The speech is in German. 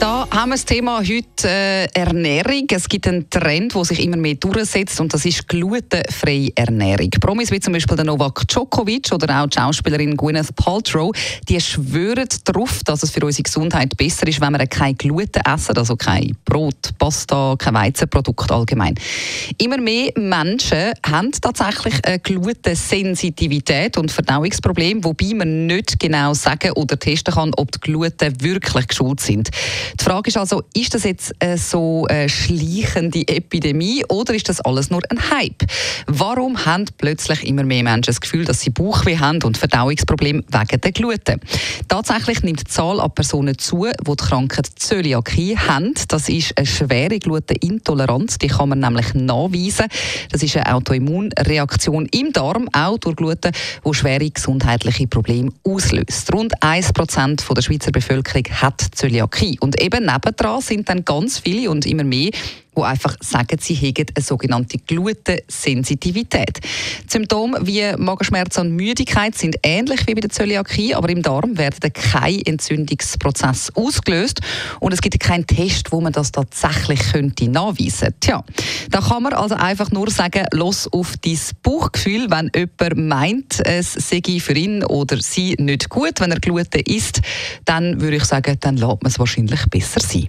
da haben wir das Thema heute äh, Ernährung. Es gibt einen Trend, der sich immer mehr durchsetzt und das ist glutenfreie Ernährung. Promis wie zum Beispiel der Novak Djokovic oder auch die Schauspielerin Gwyneth Paltrow, die schwören darauf, dass es für unsere Gesundheit besser ist, wenn wir kein Gluten essen, also kein Brot, Pasta, kein Weizenprodukt allgemein. Immer mehr Menschen haben tatsächlich eine Glutensensitivität und Verdauungsprobleme, wobei man nicht genau sagen oder testen kann, ob die Gluten wirklich geschult sind. Die Frage ist also, ist das jetzt äh, so eine schleichende Epidemie oder ist das alles nur ein Hype? Warum haben plötzlich immer mehr Menschen das Gefühl, dass sie Bauchweh haben und Verdauungsprobleme wegen der Gluten? Tatsächlich nimmt die Zahl an Personen zu, die die Krankheit Zöliakie haben. Das ist eine schwere Glutenintoleranz, die kann man nämlich nachweisen. Das ist eine Autoimmunreaktion im Darm, auch durch Gluten, die schwere gesundheitliche Probleme auslöst. Rund 1% der Schweizer Bevölkerung hat Zöliakie. Und eben nebendran sind dann ganz viele und immer mehr, die einfach sagen, sie hätten eine sogenannte Glutensensitivität. Symptome wie Magenschmerzen und Müdigkeit sind ähnlich wie bei der Zöliakie, aber im Darm werden keine Entzündungsprozesse ausgelöst und es gibt keinen Test, wo man das tatsächlich könnte nachweisen könnte. Tja, da kann man also einfach nur sagen, los auf dein Bauchgefühl, wenn jemand meint, es sei für ihn oder sie nicht gut, wenn er Gluten isst, dann würde ich sagen, dann lässt man es wahrscheinlich besser sein.